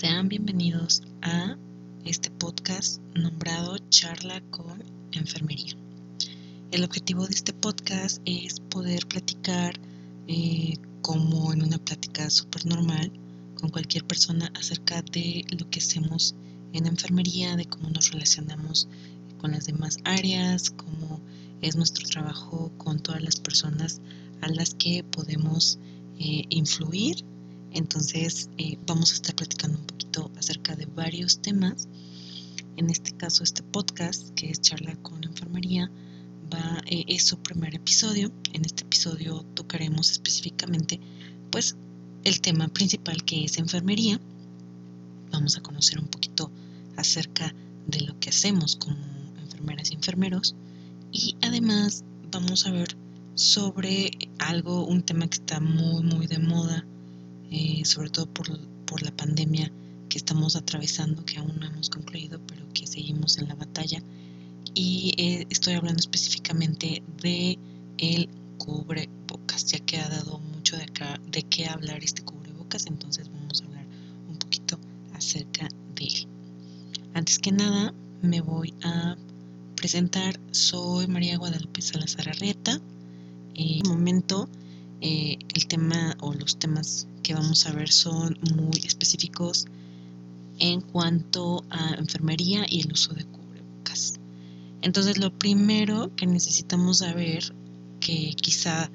Sean bienvenidos a este podcast nombrado Charla con Enfermería. El objetivo de este podcast es poder platicar eh, como en una plática súper normal con cualquier persona acerca de lo que hacemos en enfermería, de cómo nos relacionamos con las demás áreas, cómo es nuestro trabajo con todas las personas a las que podemos eh, influir entonces eh, vamos a estar platicando un poquito acerca de varios temas. En este caso, este podcast, que es Charla con Enfermería, va, eh, es su primer episodio. En este episodio tocaremos específicamente pues el tema principal que es enfermería. Vamos a conocer un poquito acerca de lo que hacemos como enfermeras y enfermeros. Y además vamos a ver sobre algo, un tema que está muy, muy de moda eh, sobre todo por, por, la pandemia que estamos atravesando, que aún no hemos concluido, pero que seguimos en la batalla. Y eh, estoy hablando específicamente de el cubrebocas, ya que ha dado mucho de, acá, de qué hablar este cubrebocas, entonces vamos a hablar un poquito acerca de él. Antes que nada, me voy a presentar. Soy María Guadalupe Salazar Arrieta. En este momento, eh, el tema o los temas que vamos a ver son muy específicos en cuanto a enfermería y el uso de cubrebocas. Entonces, lo primero que necesitamos saber, que quizá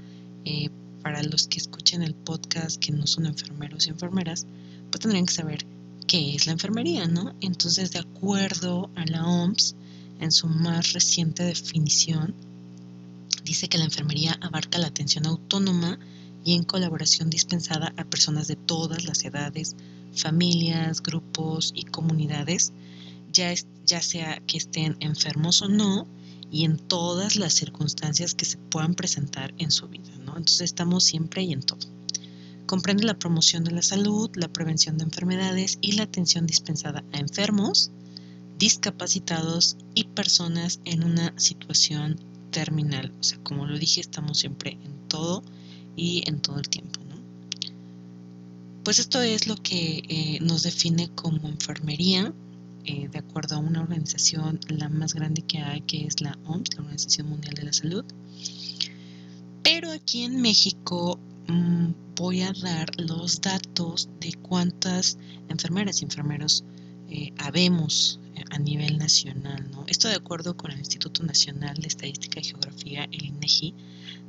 eh, para los que escuchen el podcast que no son enfermeros y enfermeras, pues tendrían que saber qué es la enfermería, ¿no? Entonces, de acuerdo a la OMS, en su más reciente definición, dice que la enfermería abarca la atención autónoma y en colaboración dispensada a personas de todas las edades, familias, grupos y comunidades, ya, ya sea que estén enfermos o no, y en todas las circunstancias que se puedan presentar en su vida. ¿no? Entonces estamos siempre y en todo. Comprende la promoción de la salud, la prevención de enfermedades y la atención dispensada a enfermos, discapacitados y personas en una situación terminal. O sea, como lo dije, estamos siempre en todo y en todo el tiempo. ¿no? Pues esto es lo que eh, nos define como enfermería, eh, de acuerdo a una organización, la más grande que hay, que es la OMS, la Organización Mundial de la Salud. Pero aquí en México mm, voy a dar los datos de cuántas enfermeras y enfermeros eh, habemos a nivel nacional. ¿no? Esto de acuerdo con el Instituto Nacional de Estadística y Geografía, el INEGI,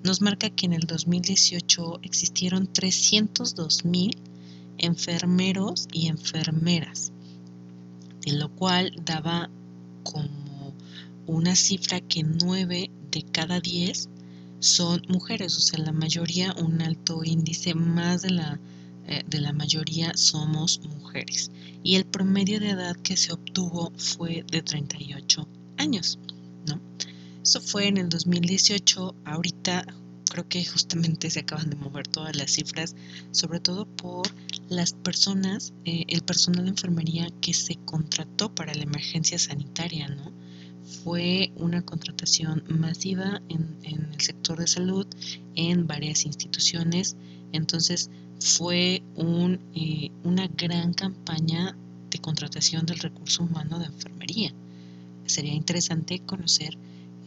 nos marca que en el 2018 existieron 302 mil enfermeros y enfermeras, de lo cual daba como una cifra que 9 de cada 10 son mujeres, o sea, la mayoría, un alto índice, más de la, eh, de la mayoría somos mujeres. Y el promedio de edad que se obtuvo fue de 38 años, ¿no? Eso fue en el 2018. Ahorita creo que justamente se acaban de mover todas las cifras, sobre todo por las personas, eh, el personal de enfermería que se contrató para la emergencia sanitaria, ¿no? Fue una contratación masiva en, el sector de salud, en varias instituciones. Entonces fue un, eh, una gran campaña de contratación del recurso humano de enfermería. Sería interesante conocer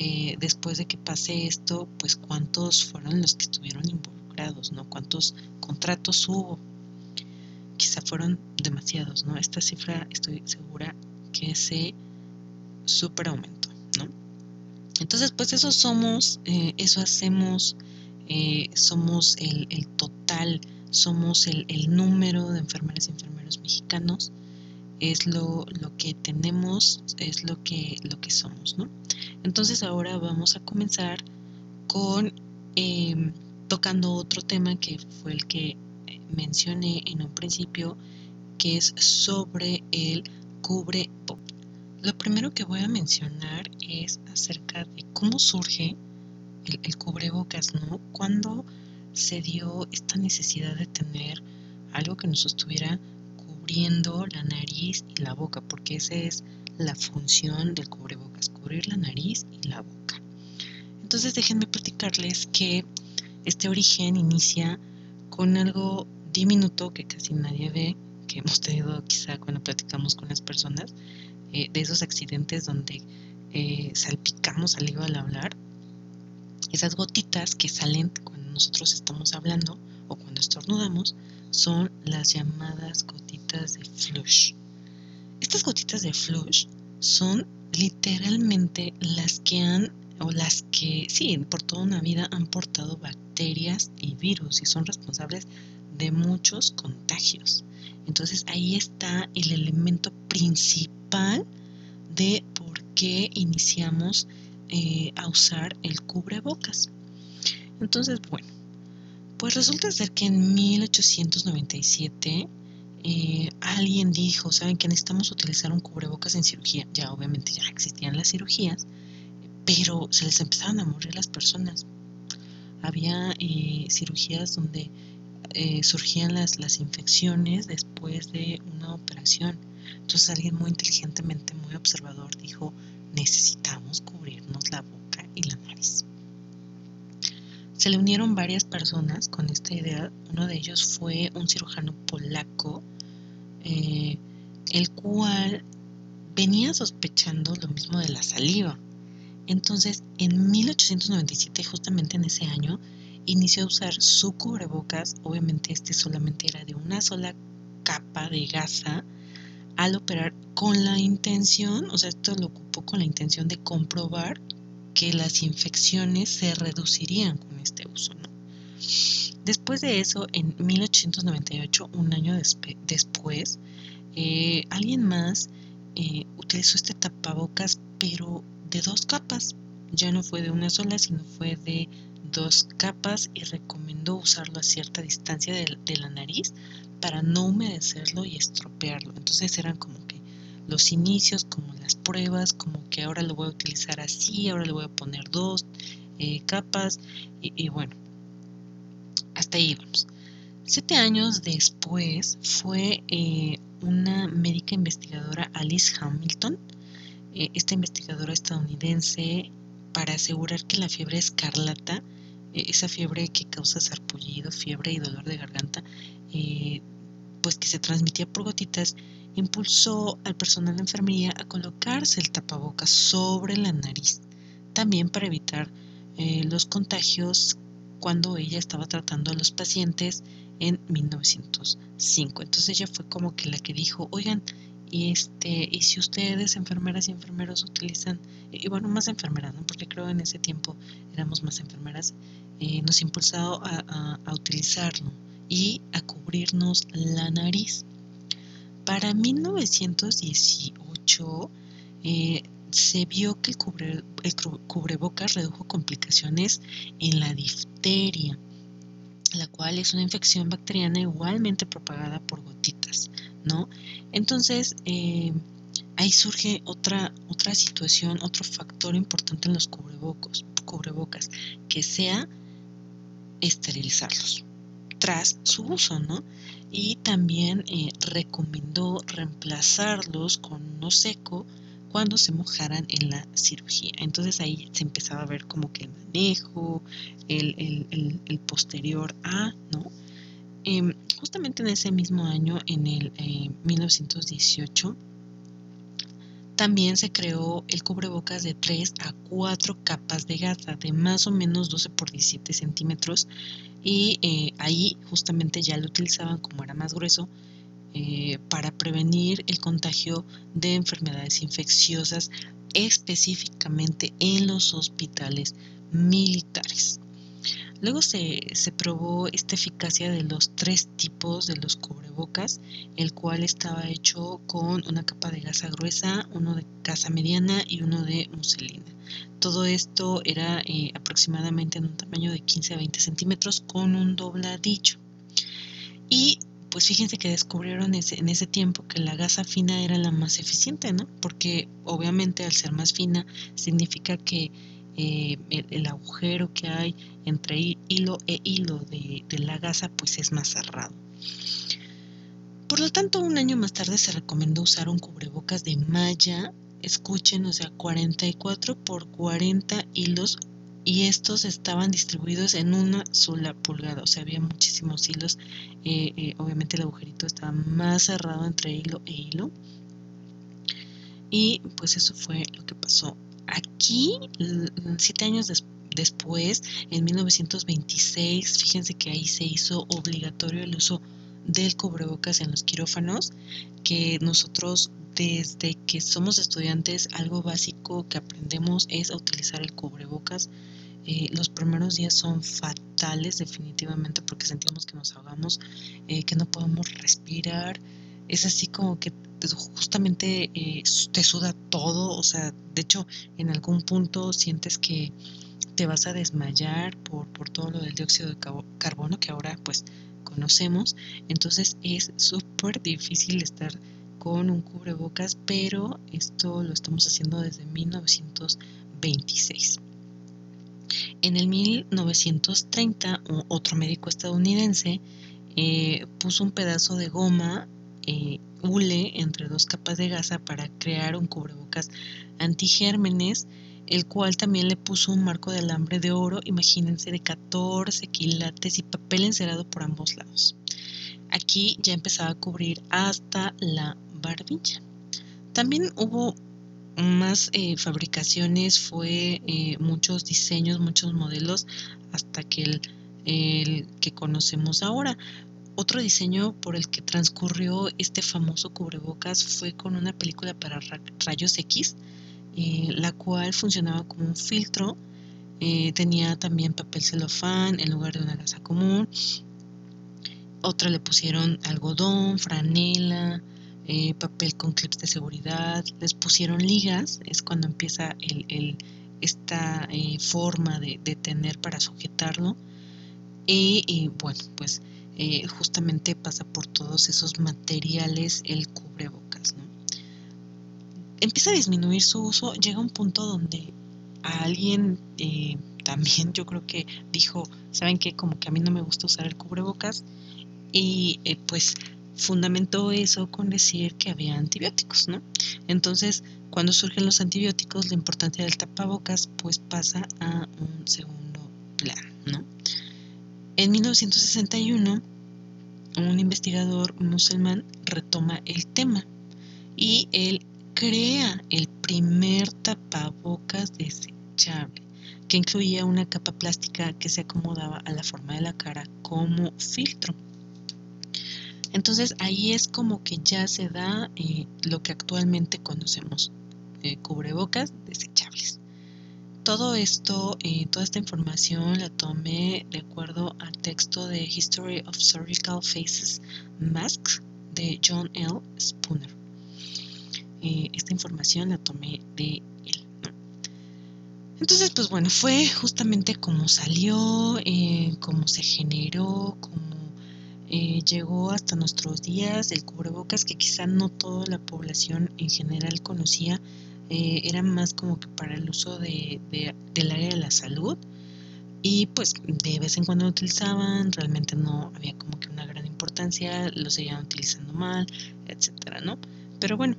eh, después de que pase esto, pues cuántos fueron los que estuvieron involucrados, ¿no? Cuántos contratos hubo. Quizá fueron demasiados, ¿no? Esta cifra estoy segura que se super aumentó, ¿no? Entonces, pues eso somos, eh, eso hacemos, eh, somos el, total, somos el, el, número de enfermeras y enfermeros mexicanos, es lo, lo que tenemos, es lo que, lo que somos, ¿no? Entonces ahora vamos a comenzar con em, tocando otro tema que fue el que mencioné en un principio, que es sobre el cubre Lo primero que voy a mencionar es acerca de cómo surge el, cubrebocas, ¿no? Cuando se dio esta necesidad de tener algo que nos estuviera cubriendo la nariz y la boca, porque esa es la función del cubrebocas, cubrir la nariz y la boca. Entonces déjenme platicarles que este origen inicia con algo diminuto que casi nadie ve, que hemos tenido quizá cuando platicamos con las personas, eh, de esos accidentes donde eh, salpicamos saliva al hablar, esas gotitas que salen cuando nosotros estamos hablando o cuando estornudamos son las llamadas gotitas de flush. Estas gotitas de flush son literalmente las que han o las que sí por toda una vida han portado bacterias y virus y son responsables de muchos contagios. Entonces ahí está el elemento principal de por qué iniciamos eh, a usar el cubrebocas. Entonces, bueno, pues resulta ser que en 1897 eh, alguien dijo, saben que necesitamos utilizar un cubrebocas en cirugía. Ya obviamente ya existían las cirugías, pero se les empezaron a morir las personas. Había eh, cirugías donde eh, surgían las, las infecciones después de una operación. Entonces alguien muy inteligentemente, muy observador dijo, necesitamos cubrirnos la boca y la nariz. Se le unieron varias personas con esta idea. Uno de ellos fue un cirujano polaco, eh, el cual venía sospechando lo mismo de la saliva. Entonces, en 1897, justamente en ese año, inició a usar su cubrebocas, obviamente este solamente era de una sola capa de gasa, al operar con la intención, o sea, esto lo ocupó con la intención de comprobar que las infecciones se reducirían con este uso. Después de eso, en 1898, un año después, eh, alguien más eh, utilizó este tapabocas, pero de dos capas. Ya no fue de una sola, sino fue de dos capas y recomendó usarlo a cierta distancia de, la nariz para no humedecerlo y estropearlo. Entonces eran como que los inicios, como las pruebas, como que ahora lo voy a utilizar así, ahora le voy a poner dos eh, capas y, bueno, hasta ahí vamos. Siete años después fue eh, una médica investigadora, Alice Hamilton, eh, esta investigadora estadounidense, para asegurar que la fiebre escarlata eh, esa fiebre que causa sarpullido, fiebre y dolor de garganta, eh, pues que se transmitía por gotitas, impulsó al personal de enfermería a colocarse el tapabocas sobre la nariz, también para evitar eh, los contagios cuando ella estaba tratando a los pacientes en 1905. Entonces ella fue como que la que dijo, oigan, y este y si ustedes enfermeras y enfermeros utilizan y bueno más enfermeras ¿no? porque creo en ese tiempo éramos más enfermeras eh, nos impulsado a, utilizarlo y a cubrirnos la nariz para 1918 eh, se vio que el, cubre, el cubrebocas redujo complicaciones en la difteria la cual es una infección bacteriana igualmente propagada por gotitas Entonces, eh, ahí surge otra, otra situación, otro factor importante en los cubrebocas, que sea esterilizarlos tras su uso, ¿no? Y también eh, recomendó reemplazarlos con uno seco cuando se mojaran en la cirugía. Entonces ahí se empezaba a ver como que el manejo, el, el posterior a, ¿no? Em, justamente en ese mismo año, en el 1918, eh, también se creó el cubrebocas de 3 a 4 capas de gasa de más o menos 12 por 17 centímetros y eh, ahí justamente ya lo utilizaban como era más grueso eh, para prevenir el contagio de enfermedades infecciosas específicamente en los hospitales militares. Luego se, probó esta eficacia de los tres tipos de los cubrebocas, el cual estaba hecho con una capa de gasa gruesa, uno de gasa mediana y uno de muselina. Todo esto era eh, aproximadamente en un tamaño de 15 a 20 centímetros con un dobladillo. Y pues fíjense que descubrieron ese, en ese tiempo que la gasa fina era la más eficiente, ¿no? Porque obviamente al ser más fina significa que eh, el, agujero que hay entre hilo e hilo de, la gasa pues es más cerrado. Por lo tanto, un año más tarde se recomendó usar un cubrebocas de malla, escuchen, o sea, 44 por 40 hilos y estos estaban distribuidos en una sola pulgada, o sea, había muchísimos hilos. Eh, eh, obviamente el agujerito estaba más cerrado entre hilo e hilo. Y pues eso fue lo que pasó. Aquí, siete años después, en 1926, fíjense que ahí se hizo obligatorio el uso del cubrebocas en los quirófanos, que nosotros desde que somos estudiantes algo básico que aprendemos es a utilizar el cubrebocas. Eh, los primeros días son fatales definitivamente porque sentimos que nos ahogamos, eh, que no podemos respirar. Es así como que justamente eh, te suda todo, o sea, de hecho en algún punto sientes que te vas a desmayar por, por todo lo del dióxido de carbono que ahora pues conocemos. Entonces es súper difícil estar con un cubrebocas, pero esto lo estamos haciendo desde 1926. En el 1930, otro médico estadounidense eh, puso un pedazo de goma eh, hule entre dos capas de gasa para crear un cubrebocas antigérmenes el cual también le puso un marco de alambre de oro, imagínense, de 14 quilates y papel encerado por ambos lados. Aquí ya empezaba a cubrir hasta la barbilla. También hubo más eh, fabricaciones, fue eh, muchos diseños, muchos modelos, hasta que el, el que conocemos ahora. Otro diseño por el que transcurrió este famoso cubrebocas fue con una película para rayos X, eh, la cual funcionaba como un filtro. Eh, tenía también papel celofán en lugar de una gasa común. Otra le pusieron algodón, franela, eh, papel con clips de seguridad. Les pusieron ligas, es cuando empieza esta forma de, tener para sujetarlo. Y, bueno, pues justamente pasa por todos esos materiales el cubrebocas. ¿no? empieza a disminuir su uso, llega un punto donde a alguien eh, también yo creo que dijo, ¿saben qué? Como que a mí no me gusta usar el cubrebocas y eh, pues fundamentó eso con decir que había antibióticos, ¿no? Entonces, cuando surgen los antibióticos, la importancia del tapabocas pues pasa a un segundo plano, ¿no? En 1961, un investigador musulmán retoma el tema y él crea el primer tapabocas desechable que incluía una capa plástica que se acomodaba a la forma de la cara como filtro. Entonces ahí es como que ya se da eh, lo que actualmente conocemos, eh, cubrebocas desechables. Todo esto, eh, toda esta información la tomé de acuerdo al texto de History of Surgical Faces Masks de John L. Spooner. Eh, esta información la tomé de él. Entonces, pues bueno, fue justamente como salió, eh, cómo se generó, cómo llegó hasta nuestros días el cubrebocas que quizá no toda la población en general conocía, era más como que para el uso de, del área de la salud y pues de vez en cuando lo utilizaban, realmente no había como que una gran importancia, lo seguían utilizando mal, etcétera, ¿no? Pero bueno,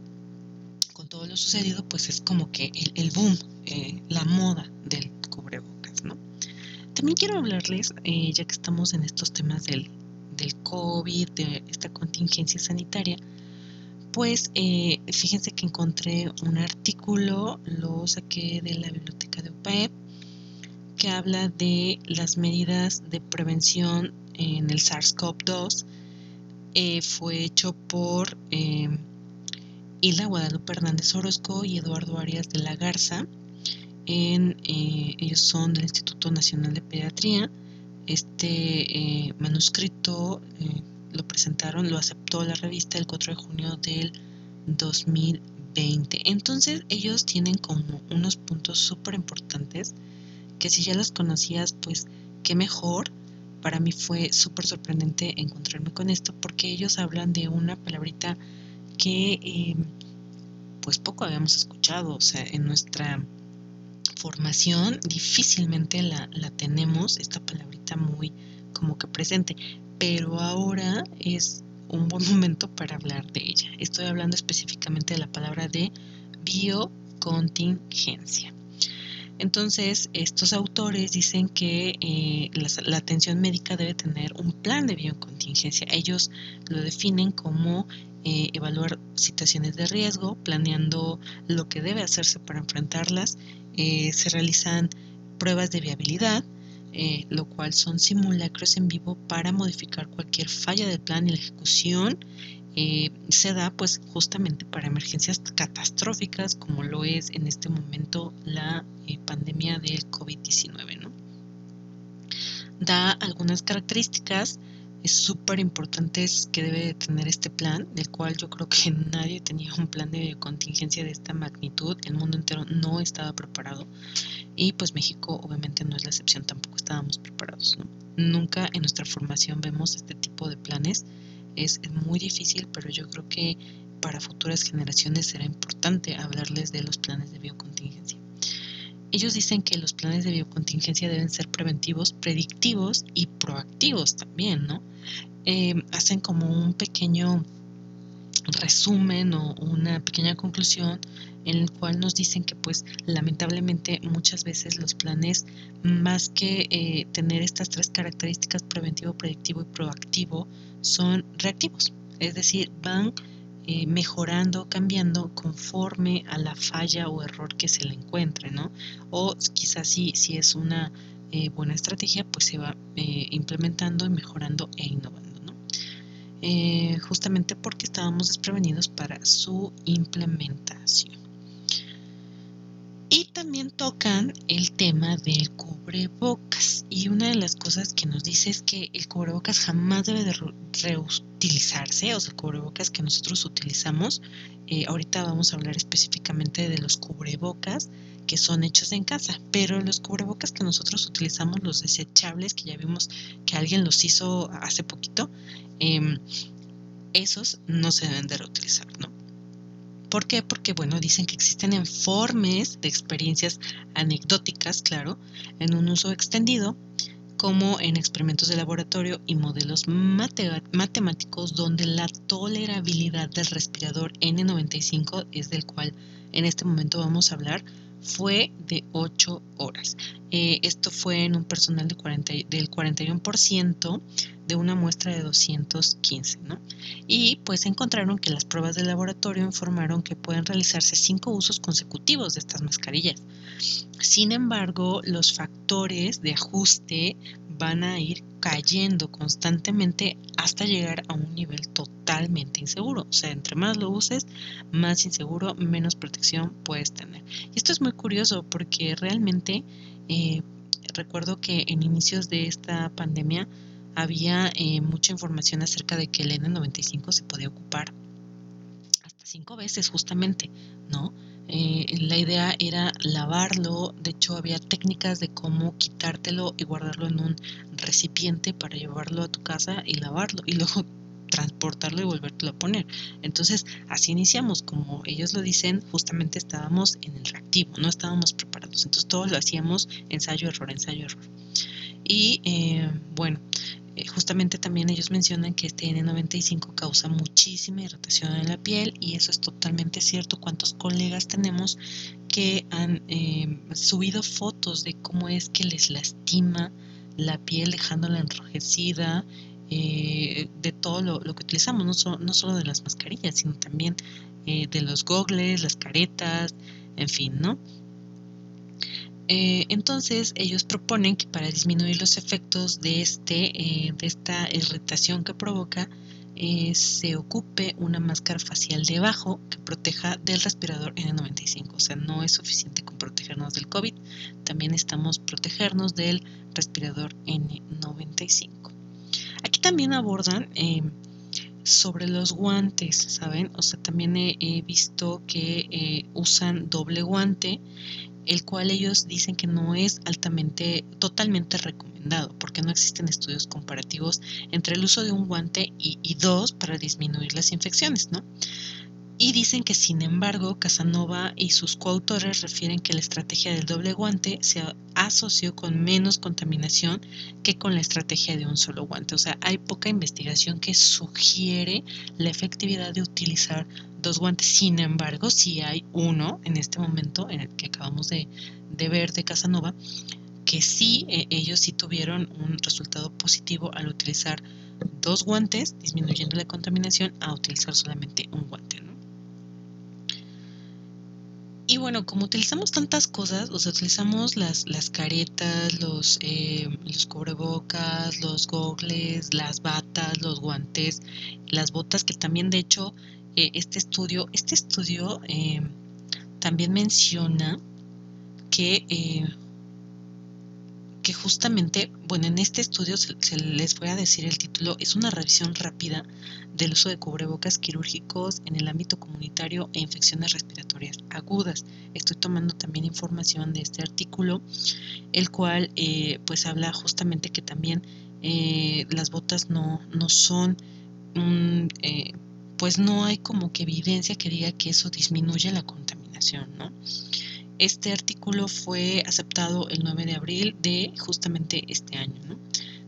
todo lo sucedido, pues es como que el, boom, eh, la moda del cubrebocas, ¿no? También quiero hablarles, eh, ya que estamos en estos temas del, del COVID, de esta contingencia sanitaria, pues eh, fíjense que encontré un artículo, lo saqué de la biblioteca de UPAEP, que habla de las medidas de prevención en el SARS-CoV-2. fue hecho por Hilda Guadalupe Hernández Orozco y Eduardo Arias de la Garza. Eh, ellos son del Instituto Nacional de Pediatría. Este eh, manuscrito eh, lo presentaron, lo aceptó la revista el 4 de junio del 2020. Entonces ellos tienen como unos puntos súper importantes que si ya los conocías, pues qué mejor. Para mí fue súper sorprendente encontrarme con esto porque ellos hablan de una palabrita que eh, pues poco habíamos escuchado, o sea, en nuestra formación difícilmente la, la tenemos, esta palabrita muy como que presente, pero ahora es un buen momento para hablar de ella. Estoy hablando específicamente de la palabra de biocontingencia. Entonces, estos autores dicen que eh, la, atención médica debe tener un plan de biocontingencia. Ellos lo definen como eh, evaluar situaciones de riesgo, planeando lo que debe hacerse para enfrentarlas. Eh, se realizan pruebas de viabilidad, lo cual son simulacros en vivo para modificar cualquier falla del plan y la ejecución eh, se da pues justamente para emergencias catastróficas como lo es en este momento la eh, pandemia del COVID-19. ¿no? Da algunas características súper importantes que debe de tener este plan, del cual yo creo que nadie tenía un plan de contingencia de esta magnitud, el mundo entero no estaba preparado y pues México obviamente no es la excepción, tampoco estábamos preparados. Nunca en nuestra formación vemos este tipo de planes es muy difícil, pero yo creo que para futuras generaciones será importante hablarles de los planes de biocontingencia. Ellos dicen que los planes de biocontingencia deben ser preventivos, predictivos y proactivos también, ¿no? Eh, hacen como un pequeño resumen o una pequeña conclusión en el cual nos dicen que pues lamentablemente muchas veces los planes más que eh, tener estas tres características preventivo, predictivo y proactivo son reactivos, es decir, van eh, mejorando, cambiando conforme a la falla o error que se le encuentre, ¿no? O quizás sí, si es una eh, buena estrategia, pues se va implementando y mejorando e innovando. justamente porque estábamos desprevenidos para su implementación. Y también tocan el tema del cubrebocas. Y una de las cosas que nos dice es que el cubrebocas jamás debe de reutilizarse, o sea, cubrebocas que nosotros utilizamos. Eh, ahorita vamos a hablar específicamente de los cubrebocas que son hechos en casa, pero los cubrebocas que nosotros utilizamos, los desechables, que ya vimos que alguien los hizo hace poquito, em, esos no se deben de reutilizar, ¿no? ¿Por qué? Porque, bueno, dicen que existen informes de experiencias anecdóticas, claro, en un uso extendido, como en experimentos de laboratorio y modelos matemáticos donde la tolerabilidad del respirador N95, es del cual en este momento vamos a hablar, fue de 8 horas. Eh, esto fue en un personal de 40, del 41% de una muestra de 215, ¿no? Y pues encontraron que las pruebas de laboratorio informaron que pueden realizarse cinco usos consecutivos de estas mascarillas. Sin embargo, los factores de ajuste van a ir cayendo constantemente hasta llegar a un nivel totalmente inseguro. O sea, entre más lo uses, más inseguro, menos protección puedes tener. Y esto es muy curioso porque realmente eh, recuerdo que en inicios de esta pandemia había eh, mucha información acerca de que el N95 se podía ocupar hasta cinco veces justamente, ¿no? Eh, la idea era lavarlo, de hecho había técnicas de cómo quitártelo y guardarlo en un recipiente para llevarlo a tu casa y lavarlo y luego transportarlo y volverlo a poner. Entonces, así iniciamos, como ellos lo dicen, justamente estábamos en el reactivo, no estábamos preparados. Entonces, todo lo hacíamos ensayo, error, ensayo, error. Y eh, bueno, eh, justamente también ellos mencionan que este N95 causa muchísima irritación en la piel y eso es totalmente cierto. ¿Cuántos colegas tenemos que han eh, subido fotos de cómo es que les lastima la piel dejándola enrojecida? Eh, de todo lo, que utilizamos, no, no, solo de las mascarillas, sino también de los gogles, las caretas, en fin, ¿no? Eh, entonces ellos proponen que para disminuir los efectos de, este, eh, de esta irritación que provoca, eh, se ocupe una máscara facial debajo que proteja del respirador N95. O sea, no es suficiente con protegernos del COVID, también estamos protegernos del respirador N95. También abordan sobre los guantes, ¿saben? O sea, también he, visto que usan doble guante el cual ellos dicen que no es altamente, totalmente recomendado, porque no existen estudios comparativos entre el uso de un guante y dos para disminuir las infecciones, ¿no? Y dicen que, sin embargo, Casanova y sus coautores refieren que la estrategia del doble guante se asoció con menos contaminación que con la estrategia de un solo guante. O sea, hay poca investigación que sugiere la efectividad de utilizar dos guantes. Sin embargo, sí hay uno en este momento, en el que acabamos de, ver de Casanova, que sí, eh, ellos sí tuvieron un resultado positivo al utilizar dos guantes, disminuyendo la contaminación, a utilizar solamente un guante. Y bueno, como utilizamos tantas cosas, o sea, utilizamos las, las caretas, los, eh, los cubrebocas, los gogles, las batas, los guantes, las botas, que también de hecho eh, este estudio, este estudio eh, también menciona que que justamente, bueno, en este estudio se, les voy a decir el título, es una revisión rápida del uso de cubrebocas quirúrgicos en el ámbito comunitario e infecciones respiratorias agudas. Estoy tomando también información de este artículo, el cual eh, pues habla justamente que también eh, las botas no, no son eh, pues no hay como que evidencia que diga que eso disminuye la contaminación, ¿no? Este artículo fue aceptado el 9 de abril de justamente este año.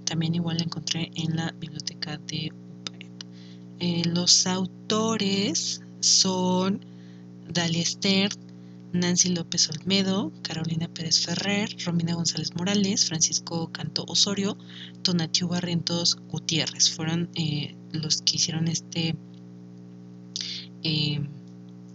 También igual lo encontré en la biblioteca de UPAEP. Eh, los autores son Dalia Esther, Nancy López Olmedo, Carolina Pérez Ferrer, Romina González Morales, Francisco Canto Osorio, Tonatiu Barrientos Gutiérrez. Fueron eh, los que hicieron este eh,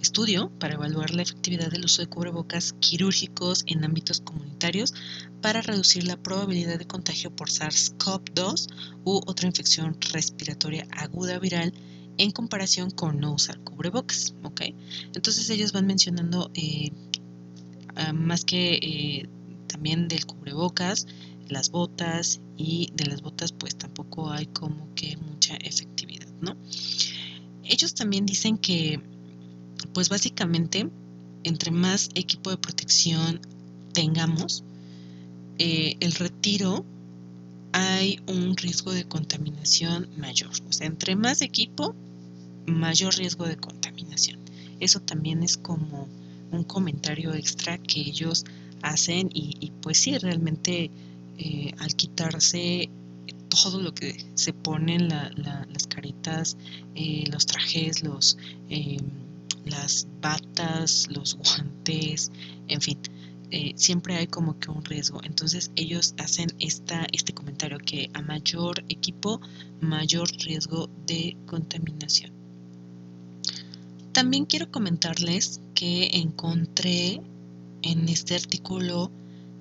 estudio para evaluar la efectividad del uso de cubrebocas quirúrgicos en ámbitos comunitarios para reducir la probabilidad de contagio por SARS-CoV-2 u otra infección respiratoria aguda viral en comparación con no usar cubrebocas. Entonces ellos van mencionando eh, más que eh, también del cubrebocas, las botas y de las botas pues tampoco hay como que mucha efectividad, ¿no? Ellos también dicen que pues básicamente, entre más equipo de protección tengamos, eh, el retiro hay un riesgo de contaminación mayor. O sea, entre más equipo, mayor riesgo de contaminación. Eso también es como un comentario extra que ellos hacen y, pues sí, realmente eh, al quitarse todo lo que se ponen las caritas, eh, los trajes, los las batas, los guantes, en fin, eh, siempre hay como que un riesgo. Entonces ellos hacen esta, este comentario que a mayor equipo, mayor riesgo de contaminación. También quiero comentarles que encontré en este artículo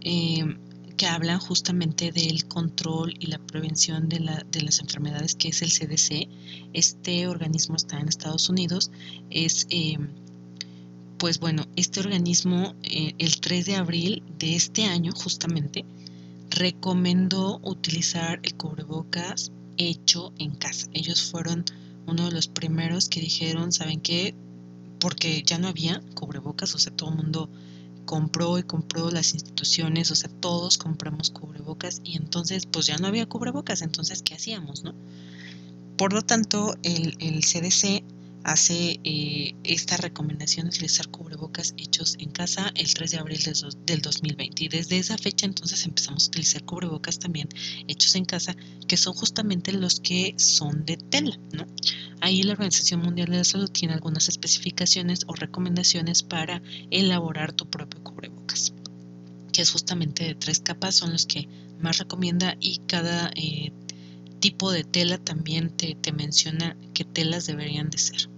eh, que hablan justamente del control y la prevención de, las enfermedades, que es el CDC. Este organismo está en Estados Unidos. Es, em, pues bueno, este organismo eh, el 3 de abril de este año justamente recomendó utilizar el cubrebocas hecho en casa. Ellos fueron uno de los primeros que dijeron, ¿saben qué? Porque ya no había cubrebocas, o sea, todo el mundo compró y compró las instituciones, o sea, todos compramos cubrebocas y entonces pues ya no había cubrebocas, entonces ¿qué hacíamos, no? Por lo tanto, el, el CDC hace eh, esta recomendación de utilizar cubrebocas hechos en casa el 3 de abril del 2020. Y desde esa fecha entonces empezamos a utilizar cubrebocas también hechos en casa, que son justamente los que son de tela, ¿no? Ahí la Organización Mundial de la Salud tiene algunas especificaciones o recomendaciones para elaborar tu propio cubrebocas, que es justamente de tres capas, son los que más recomienda y cada eh, tipo de tela también te, te menciona qué telas deberían de ser.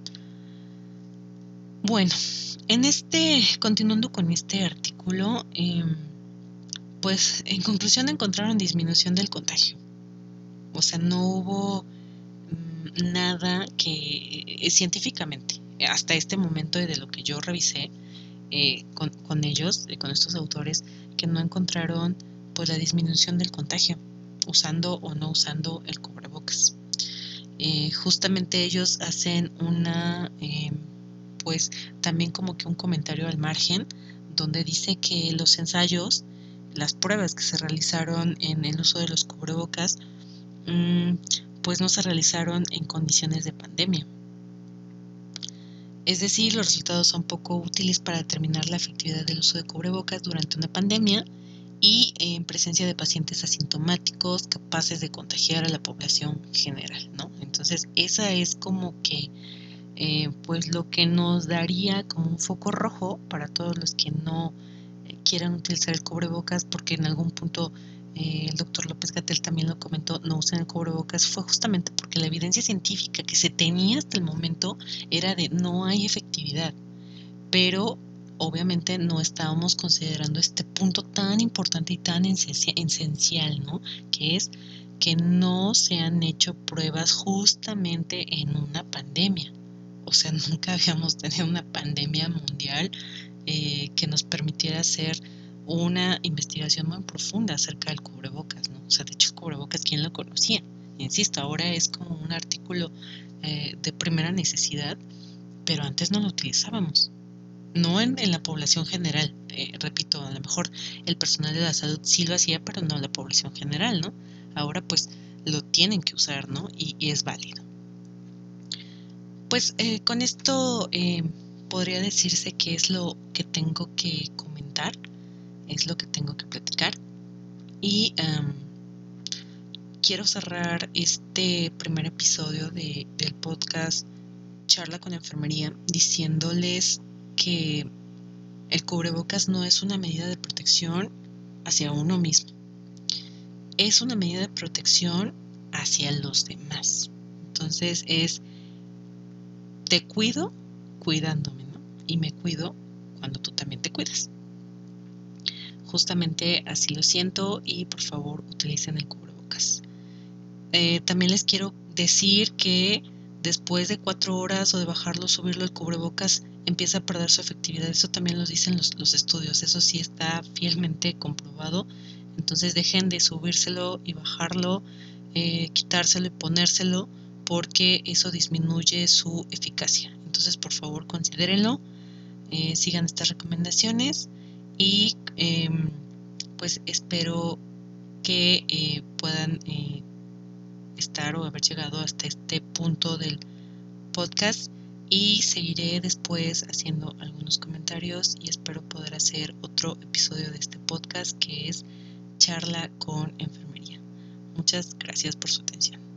Bueno, en este, continuando con este artículo, em, pues en conclusión encontraron disminución del contagio. O sea, no hubo mm, nada que eh, científicamente, hasta este momento de lo que yo revisé eh, con, ellos, eh, con estos autores, que no encontraron pues la disminución del contagio, usando o no usando el cubrebocas. justamente ellos hacen una em, pues también como que un comentario al margen donde dice que los ensayos, las pruebas que se realizaron en el uso de los cubrebocas, mm, pues no se realizaron en condiciones de pandemia. Es decir, los resultados son poco útiles para determinar la efectividad del uso de cubrebocas durante una pandemia y en presencia de pacientes asintomáticos capaces de contagiar a la población general, ¿no? Entonces, esa es como que eh, pues lo que nos daría como un foco rojo para todos los que no eh, quieran utilizar el cubrebocas porque en algún punto eh, el doctor López Gatel también lo comentó, no usen el cubrebocas, fue justamente porque la evidencia científica que se tenía hasta el momento era de no hay efectividad, pero obviamente no estábamos considerando este punto tan importante y tan esencial, ¿no? Que es que no se han hecho pruebas justamente en una pandemia. O sea, nunca habíamos tenido una pandemia mundial eh, que nos permitiera hacer una investigación muy profunda acerca del cubrebocas, ¿no? O sea, de hecho, el cubrebocas, ¿quién lo conocía? Insisto, ahora es como un artículo eh, de primera necesidad, pero antes no lo utilizábamos. No en, la población general, eh, repito, a lo mejor el personal de la salud sí lo hacía, pero no la población general, ¿no? Ahora pues lo tienen que usar, ¿no? Y, es válido. Pues eh, con esto podría decirse que es lo que tengo que comentar es lo que tengo que platicar. Y em, quiero cerrar este primer episodio de, del podcast Charla con Enfermería diciéndoles que el cubrebocas no es una medida de protección hacia uno mismo. Es una medida de protección hacia los demás. Entonces es, te cuido cuidándome, ¿no? Y me cuido cuando tú también te cuidas. Justamente así lo siento y por favor utilicen el cubrebocas. Eh, también les quiero decir que después de cuatro horas o de bajarlo, subirlo el cubrebocas, empieza a perder su efectividad. Eso también lo dicen los, estudios. Eso sí está fielmente comprobado. Entonces dejen de subírselo y bajarlo, eh, quitárselo y ponérselo porque eso disminuye su eficacia. Entonces por favor considérenlo, eh, sigan estas recomendaciones y em, pues espero que eh, puedan eh, estar o haber llegado hasta este punto del podcast y seguiré después haciendo algunos comentarios y espero poder hacer otro episodio de este podcast que es charla con enfermería. Muchas gracias por su atención.